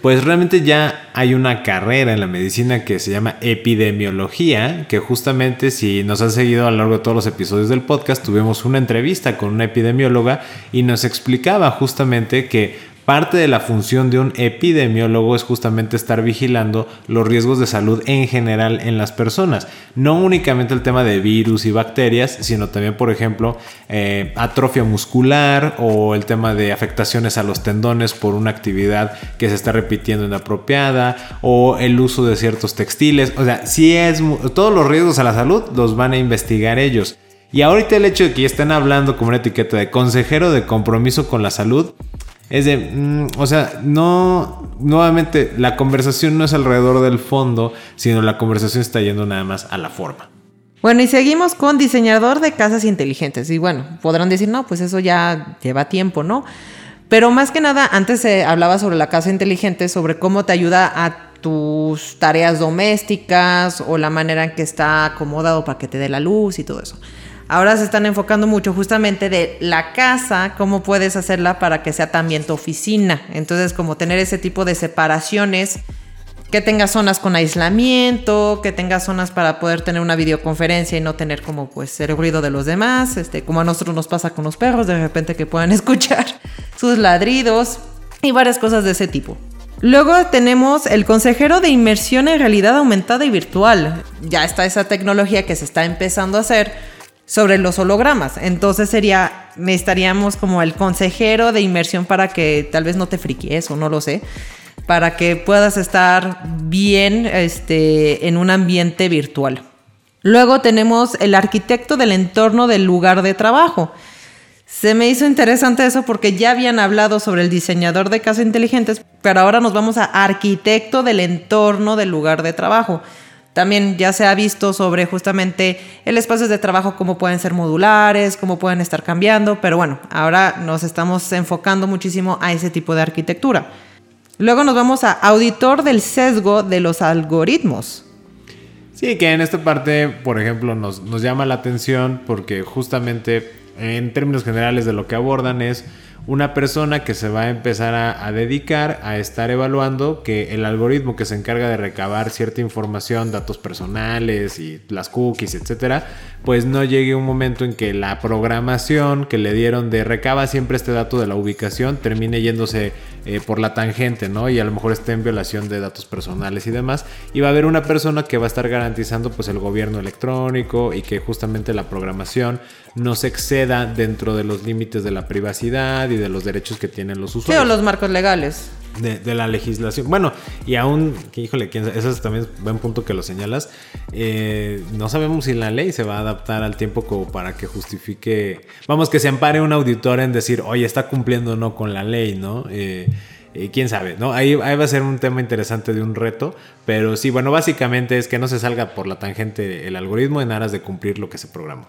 pues realmente ya hay una carrera en la medicina que se llama epidemiología, que justamente si nos han seguido a lo largo de todos los episodios del podcast, tuvimos una entrevista con una epidemióloga y nos explicaba justamente que Parte de la función de un epidemiólogo es justamente estar vigilando los riesgos de salud en general en las personas. No únicamente el tema de virus y bacterias, sino también, por ejemplo, eh, atrofia muscular o el tema de afectaciones a los tendones por una actividad que se está repitiendo inapropiada o el uso de ciertos textiles. O sea, si es todos los riesgos a la salud los van a investigar ellos. Y ahorita el hecho de que estén hablando como una etiqueta de consejero de compromiso con la salud, es de, mm, o sea, no, nuevamente, la conversación no es alrededor del fondo, sino la conversación está yendo nada más a la forma. Bueno, y seguimos con diseñador de casas inteligentes. Y bueno, podrán decir, no, pues eso ya lleva tiempo, ¿no? Pero más que nada, antes se hablaba sobre la casa inteligente, sobre cómo te ayuda a tus tareas domésticas o la manera en que está acomodado para que te dé la luz y todo eso. Ahora se están enfocando mucho justamente de la casa, cómo puedes hacerla para que sea también tu oficina. Entonces, como tener ese tipo de separaciones, que tengas zonas con aislamiento, que tengas zonas para poder tener una videoconferencia y no tener como pues el ruido de los demás, este, como a nosotros nos pasa con los perros, de repente que puedan escuchar sus ladridos y varias cosas de ese tipo. Luego tenemos el consejero de inmersión en realidad aumentada y virtual. Ya está esa tecnología que se está empezando a hacer sobre los hologramas. Entonces sería, necesitaríamos como el consejero de inmersión para que tal vez no te friquies o no lo sé, para que puedas estar bien este, en un ambiente virtual. Luego tenemos el arquitecto del entorno del lugar de trabajo. Se me hizo interesante eso porque ya habían hablado sobre el diseñador de casas inteligentes, pero ahora nos vamos a arquitecto del entorno del lugar de trabajo. También ya se ha visto sobre justamente el espacio de trabajo, cómo pueden ser modulares, cómo pueden estar cambiando, pero bueno, ahora nos estamos enfocando muchísimo a ese tipo de arquitectura. Luego nos vamos a auditor del sesgo de los algoritmos. Sí, que en esta parte, por ejemplo, nos, nos llama la atención porque justamente en términos generales de lo que abordan es una persona que se va a empezar a, dedicar a estar evaluando que el algoritmo que se encarga de recabar cierta información, datos personales y las cookies, etcétera, pues no llegue un momento en que la programación que le dieron de recaba siempre este dato de la ubicación termine yéndose eh, por la tangente, ¿no? Y a lo mejor esté en violación de datos personales y demás. Y va a haber una persona que va a estar garantizando pues el gobierno electrónico y que justamente la programación no se exceda dentro de los límites de la privacidad y de los derechos que tienen los usuarios. Sí, o los marcos legales. De, la legislación. Bueno, y aún, que híjole, eso es también un buen punto que lo señalas. Eh, no sabemos si la ley se va a adaptar al tiempo como para que justifique, vamos, que se ampare un auditor en decir, oye, está cumpliendo o no con la ley, ¿no? Eh, eh, quién sabe, ¿no? Ahí, ahí, va a ser un tema interesante de un reto, pero sí, bueno, básicamente es que no se salga por la tangente el algoritmo en aras de cumplir lo que se programó.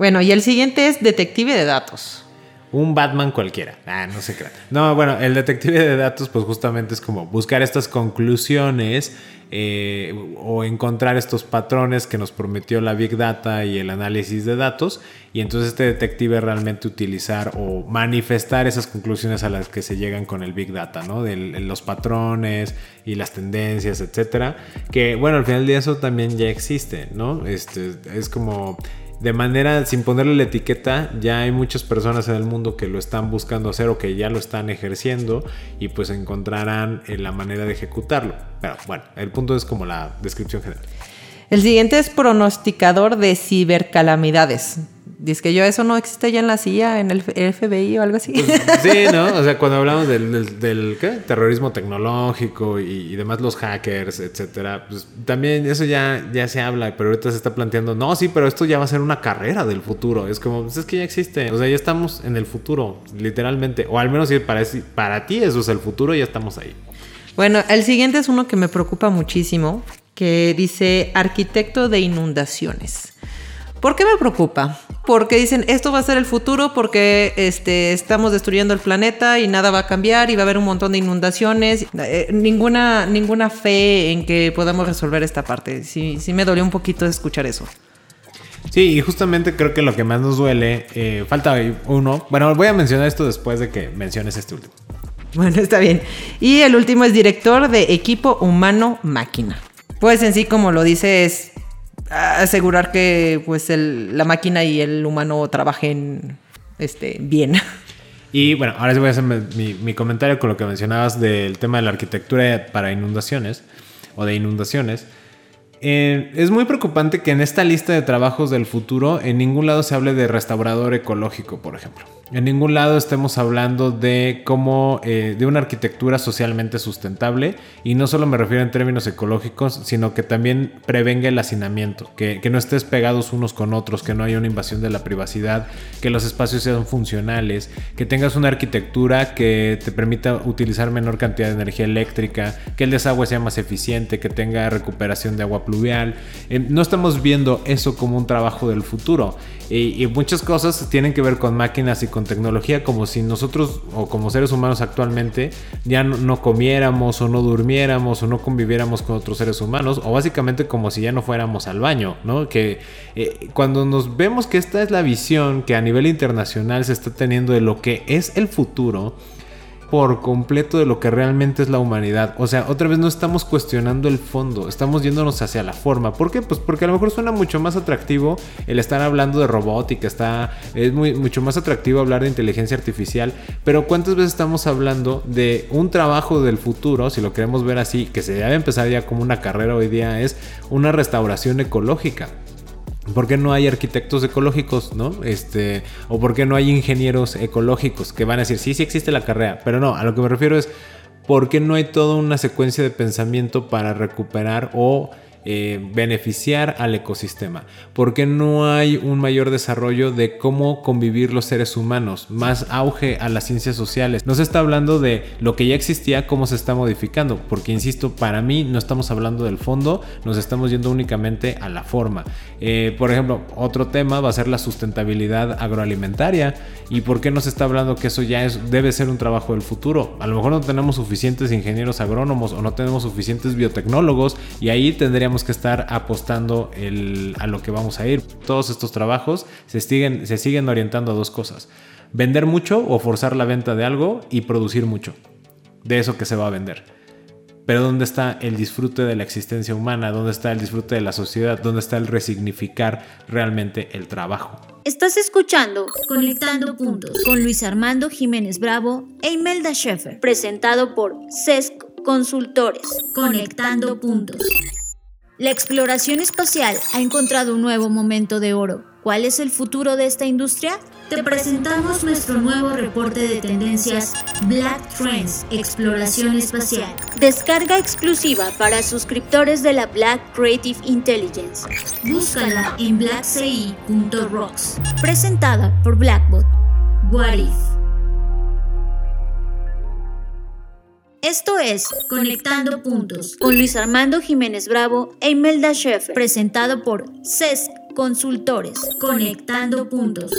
Bueno, y el siguiente es detective de datos. Un Batman cualquiera. Ah, no se crea. No, bueno, el detective de datos, pues justamente es como buscar estas conclusiones eh, o encontrar estos patrones que nos prometió la Big Data y el análisis de datos. Y entonces este detective realmente utilizar o manifestar esas conclusiones a las que se llegan con el Big Data, ¿no? De los patrones y las tendencias, etcétera. Que bueno, al final de eso también ya existe, ¿no? Este, es como de manera sin ponerle la etiqueta, ya hay muchas personas en el mundo que lo están buscando hacer o que ya lo están ejerciendo y pues encontrarán eh, la manera de ejecutarlo. Pero bueno, el punto es como la descripción general. El siguiente es pronosticador de cibercalamidades. Dice que yo eso no existe ya en la CIA, en el FBI o algo así. Pues, sí, ¿no? O sea, cuando hablamos del, terrorismo tecnológico y, demás, los hackers, etcétera, pues también eso ya, ya se habla, pero ahorita se está planteando, no, sí, pero esto ya va a ser una carrera del futuro. Es como, pues es que ya existe. O sea, ya estamos en el futuro, literalmente. O al menos si para, para ti eso es el futuro, ya estamos ahí. Bueno, el siguiente es uno que me preocupa muchísimo, que dice arquitecto de inundaciones. ¿Por qué me preocupa? Porque dicen, esto va a ser el futuro porque este, estamos destruyendo el planeta y nada va a cambiar y va a haber un montón de inundaciones. Eh, ninguna, ninguna fe en que podamos resolver esta parte. Sí, sí me dolió un poquito escuchar eso. Sí, y justamente creo que lo que más nos duele, eh, falta uno. Bueno, voy a mencionar esto después de que menciones este último. Bueno, está bien. Y el último es director de equipo humano-máquina. Pues en sí, como lo dice, es asegurar que pues la máquina y el humano trabajen este, bien. Y bueno, ahora sí voy a hacer mi, mi comentario con lo que mencionabas del tema de la arquitectura para inundaciones o de inundaciones. Eh, es muy preocupante que en esta lista de trabajos del futuro en ningún lado se hable de restaurador ecológico, por ejemplo. En ningún lado estemos hablando de cómo, eh, de una arquitectura socialmente sustentable. Y no solo me refiero en términos ecológicos, sino que también prevenga el hacinamiento, que, que no estés pegados unos con otros, que no haya una invasión de la privacidad, que los espacios sean funcionales, que tengas una arquitectura que te permita utilizar menor cantidad de energía eléctrica, que el desagüe sea más eficiente, que tenga recuperación de agua pluvial. Eh, no estamos viendo eso como un trabajo del futuro. Y, y muchas cosas tienen que ver con máquinas y con tecnología, como si nosotros o como seres humanos actualmente ya no, no comiéramos o no durmiéramos o no conviviéramos con otros seres humanos, o básicamente como si ya no fuéramos al baño, ¿no? Que eh, cuando nos vemos que esta es la visión que a nivel internacional se está teniendo de lo que es el futuro, por completo de lo que realmente es la humanidad. O sea, otra vez no estamos cuestionando el fondo, estamos yéndonos hacia la forma. ¿Por qué? Pues porque a lo mejor suena mucho más atractivo el estar hablando de robótica, está, es mucho más atractivo hablar de inteligencia artificial, pero ¿cuántas veces estamos hablando de un trabajo del futuro, si lo queremos ver así, que se debe empezar ya como una carrera hoy día, es una restauración ecológica? ¿Por qué no hay arquitectos ecológicos, no? Este, o por qué no hay ingenieros ecológicos que van a decir, sí, sí existe la carrera, pero no, a lo que me refiero es, ¿por qué no hay toda una secuencia de pensamiento para recuperar o eh, beneficiar al ecosistema? ¿Por qué no hay un mayor desarrollo de cómo convivir los seres humanos? Más auge a las ciencias sociales. No se está hablando de lo que ya existía, cómo se está modificando, porque insisto, para mí no estamos hablando del fondo, nos estamos yendo únicamente a la forma. Eh, por ejemplo, otro tema va a ser la sustentabilidad agroalimentaria. ¿Y por qué no se está hablando que eso ya es, debe ser un trabajo del futuro? A lo mejor no tenemos suficientes ingenieros agrónomos o no tenemos suficientes biotecnólogos y ahí tendríamos que estar apostando el- a lo que vamos a ir. Todos estos trabajos se siguen, se siguen orientando a dos cosas. Vender mucho o forzar la venta de algo y producir mucho de eso que se va a vender. Pero ¿dónde está el disfrute de la existencia humana? ¿Dónde está el disfrute de la sociedad? ¿Dónde está el resignificar realmente el trabajo? Estás escuchando Conectando Puntos con Luis Armando Jiménez Bravo e Imelda Schaeffer, presentado por CESC Consultores. Conectando Puntos. La exploración espacial ha encontrado un nuevo momento de oro. ¿Cuál es el futuro de esta industria? Te presentamos nuestro nuevo reporte de tendencias Black Trends Exploración Espacial. Descarga exclusiva para suscriptores de la Black Creative Intelligence. Búscala en blackci.rocks. Presentada por Blackbot. What If. Esto es Conectando Puntos con Luis Armando Jiménez Bravo e Imelda Schaeffer, presentado por CESC Consultores. Conectando Puntos.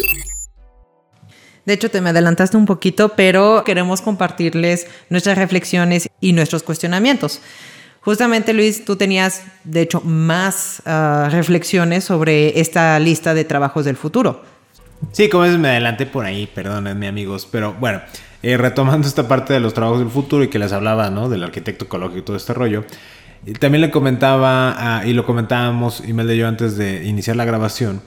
De hecho, te me adelantaste un poquito, pero queremos compartirles nuestras reflexiones y nuestros cuestionamientos. Justamente, Luis, tú tenías, de hecho, más ah, reflexiones sobre esta lista de trabajos del futuro. Sí, como es, me adelanté por ahí, perdónenme amigos, pero bueno, eh, retomando esta parte de los trabajos del futuro y que les hablaba, ¿no? Del arquitecto ecológico y todo este rollo. Y también le comentaba, y lo comentábamos, Imelda y yo antes de iniciar la grabación,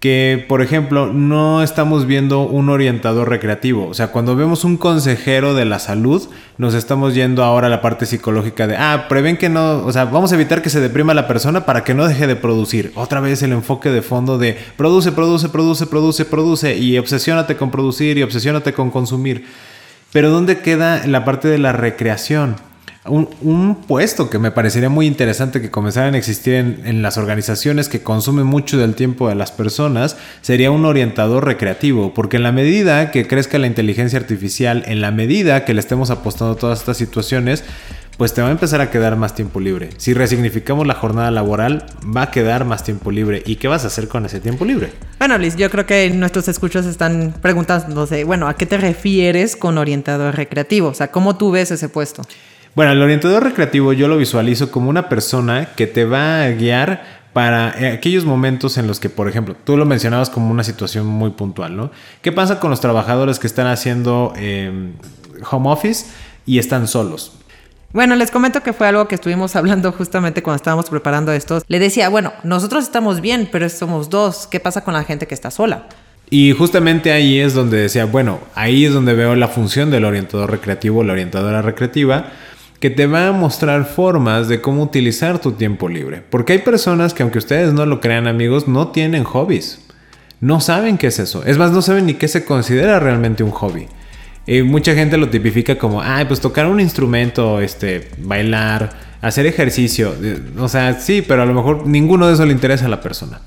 que, por ejemplo, no estamos viendo un orientador recreativo. O sea, cuando vemos un consejero de la salud, nos estamos yendo ahora a la parte psicológica de, ah, prevén que no, o sea, vamos a evitar que se deprima la persona para que no deje de producir. Otra vez el enfoque de fondo de produce, produce, produce, produce, produce y obsesiónate con producir y obsesiónate con consumir. Pero ¿dónde queda la parte de la recreación? Un, puesto que me parecería muy interesante que comenzaran a existir en, las organizaciones que consumen mucho del tiempo de las personas sería un orientador recreativo, porque en la medida que crezca la inteligencia artificial, en la medida que le estemos apostando a todas estas situaciones, pues te va a empezar a quedar más tiempo libre. Si resignificamos la jornada laboral, va a quedar más tiempo libre. ¿Y qué vas a hacer con ese tiempo libre? Bueno, Liz, yo creo que nuestros escuchos están preguntándose, bueno, ¿a qué te refieres con orientador recreativo? O sea, ¿cómo tú ves ese puesto? Bueno, el orientador recreativo yo lo visualizo como una persona que te va a guiar para aquellos momentos en los que, por ejemplo, tú lo mencionabas como una situación muy puntual, ¿no? ¿Qué pasa con los trabajadores que están haciendo, eh, home office y están solos. Bueno, les comento que fue algo que estuvimos hablando justamente cuando estábamos preparando esto. Le decía, bueno, nosotros estamos bien, pero somos dos. ¿Qué pasa con la gente que está sola? Y justamente ahí es donde decía, bueno, ahí es donde veo la función del orientador recreativo, la orientadora recreativa, que te va a mostrar formas de cómo utilizar tu tiempo libre. Porque hay personas que aunque ustedes no lo crean amigos, no tienen hobbies. No saben qué es eso. Es más, no saben ni qué se considera realmente un hobby. Y mucha gente lo tipifica como, ay, pues tocar un instrumento, este, bailar, hacer ejercicio. O sea, sí, pero a lo mejor ninguno de eso le interesa a la persona.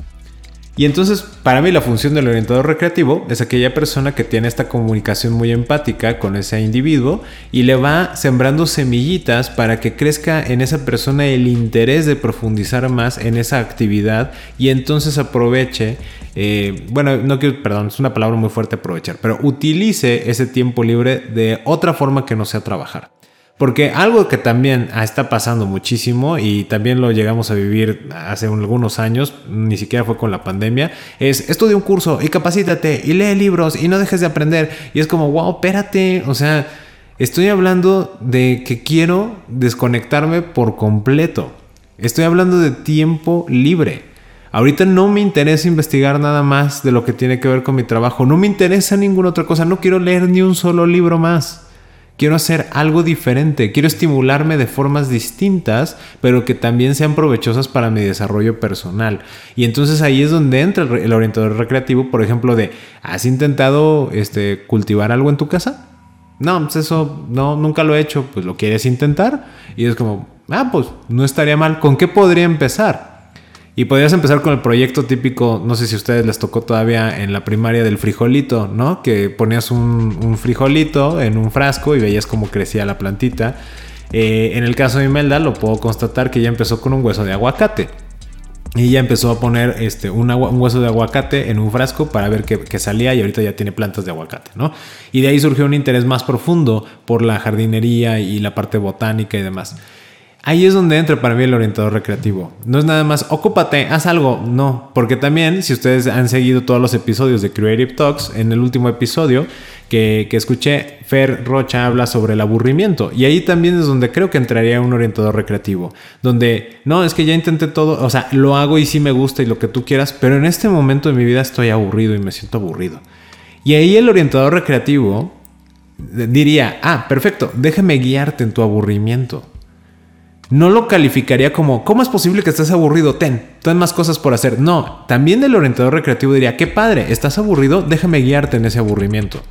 Y entonces, para mí, la función del orientador recreativo es aquella persona que tiene esta comunicación muy empática con ese individuo y le va sembrando semillitas para que crezca en esa persona el interés de profundizar más en esa actividad y entonces aproveche, eh, bueno, no quiero, perdón, es una palabra muy fuerte aprovechar, pero utilice ese tiempo libre de otra forma que no sea trabajar. Porque algo que también está pasando muchísimo y también lo llegamos a vivir hace algunos años, ni siquiera fue con la pandemia, es estudia un curso y capacítate y lee libros y no dejes de aprender. Y es como, wow, espérate, o sea, estoy hablando de que quiero desconectarme por completo. Estoy hablando de tiempo libre. Ahorita no me interesa investigar nada más de lo que tiene que ver con mi trabajo. No me interesa ninguna otra cosa. No quiero leer ni un solo libro más. Quiero hacer algo diferente, quiero estimularme de formas distintas, pero que también sean provechosas para mi desarrollo personal. Y entonces ahí es donde entra el orientador recreativo, por ejemplo, de, ¿has intentado este, cultivar algo en tu casa? No, pues eso no, nunca lo he hecho, pues lo quieres intentar. Y es como, ah, pues no estaría mal. ¿Con qué podría empezar? Y podrías empezar con el proyecto típico, no sé si a ustedes les tocó todavía en la primaria del frijolito, ¿no? Que ponías un, frijolito en un frasco y veías cómo crecía la plantita. Eh, en el caso de Imelda lo puedo constatar que ya empezó con un hueso de aguacate. Y ya empezó a poner este, un, hueso de aguacate en un frasco para ver qué, salía y ahorita ya tiene plantas de aguacate, ¿no? Y de ahí surgió un interés más profundo por la jardinería y la parte botánica y demás. Ahí es donde entra para mí el orientador recreativo. No es nada más, ocúpate, haz algo. No, porque también, si ustedes han seguido todos los episodios de Creative Talks, en el último episodio que, escuché, Fer Rocha habla sobre el aburrimiento. Y ahí también es donde creo que entraría un orientador recreativo. Donde, no, es que ya intenté todo, o sea, lo hago y sí me gusta y lo que tú quieras, pero en este momento de mi vida estoy aburrido y me siento aburrido. Y ahí el orientador recreativo diría, ah, perfecto, déjame guiarte en tu aburrimiento no lo calificaría como, ¿cómo es posible que estés aburrido? Ten, ten más cosas por hacer. No, también el orientador recreativo diría, qué padre, estás aburrido, déjame guiarte en ese aburrimiento.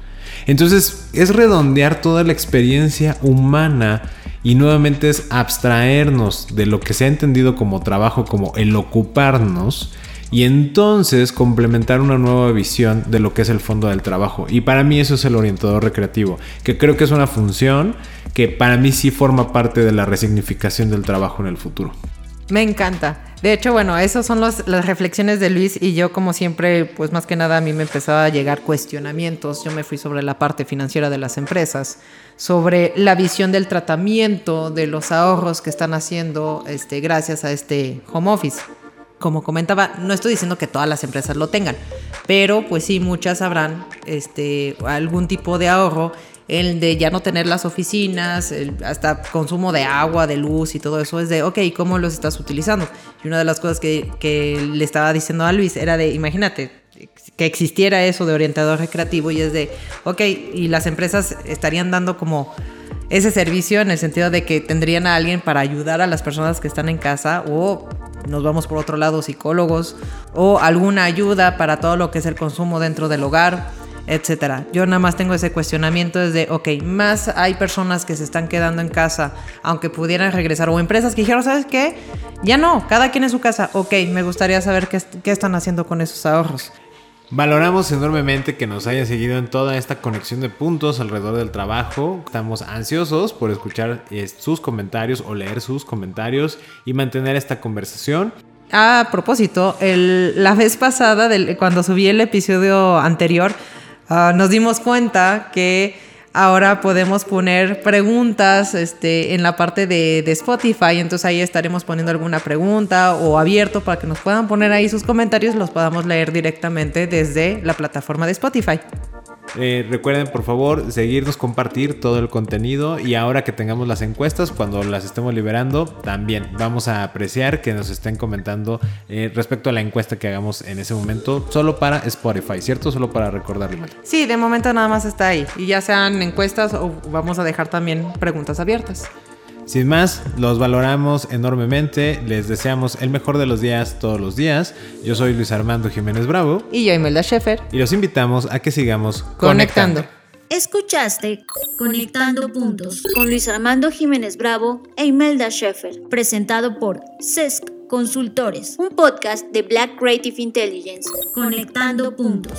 Entonces es redondear toda la experiencia humana y nuevamente es abstraernos de lo que se ha entendido como trabajo, como el ocuparnos y entonces complementar una nueva visión de lo que es el fondo del trabajo. Y para mí eso es el orientador recreativo, que creo que es una función que para mí sí forma parte de la resignificación del trabajo en el futuro. Me encanta. De hecho, bueno, esas son las reflexiones de Luis y yo como siempre, pues más que nada a mí me empezaba a llegar cuestionamientos. Yo me fui sobre la parte financiera de las empresas, sobre la visión del tratamiento, de los ahorros que están haciendo este, gracias a este home office como comentaba, no estoy diciendo que todas las empresas lo tengan, pero pues sí, muchas habrán este, algún tipo de ahorro, el de ya no tener las oficinas, hasta consumo de agua, de luz y todo eso, es de, ok, ¿cómo los estás utilizando? Y una de las cosas que, que le estaba diciendo a Luis era de, imagínate, que existiera eso de orientador recreativo y es de, ok, y las empresas estarían dando como ese servicio en el sentido de que tendrían a alguien para ayudar a las personas que están en casa o nos vamos por otro lado psicólogos o alguna ayuda para todo lo que es el consumo dentro del hogar, etcétera. Yo nada más tengo ese cuestionamiento desde, ok, más hay personas que se están quedando en casa aunque pudieran regresar o empresas que dijeron, ¿sabes qué? Ya no, cada quien en su casa. Ok, me gustaría saber qué, qué están haciendo con esos ahorros. Valoramos enormemente que nos haya seguido en toda esta conexión de puntos alrededor del trabajo. Estamos ansiosos por escuchar eh, sus comentarios o leer sus comentarios y mantener esta conversación. A propósito, la vez pasada, cuando subí el episodio anterior, ah, nos dimos cuenta que ahora podemos poner preguntas este, en la parte de, de, Spotify. Entonces ahí estaremos poniendo alguna pregunta o abierto para que nos puedan poner ahí sus comentarios, los podamos leer directamente desde la plataforma de Spotify. Eh, recuerden por favor seguirnos, compartir todo el contenido y ahora que tengamos las encuestas, cuando las estemos liberando, también vamos a apreciar que nos estén comentando eh, respecto a la encuesta que hagamos en ese momento, solo para Spotify, ¿cierto? Solo para recordarle. Sí, de momento nada más está ahí. Y ya sean encuestas o vamos a dejar también preguntas abiertas. Sin más, los valoramos enormemente, les deseamos el mejor de los días todos los días. Yo soy Luis Armando Jiménez Bravo. Y yo, Imelda Schaefer. Y los invitamos a que sigamos conectando. Escuchaste Conectando Puntos con Luis Armando Jiménez Bravo e Imelda Schaefer, presentado por CESC Consultores, un podcast de Black Creative Intelligence. Conectando Puntos.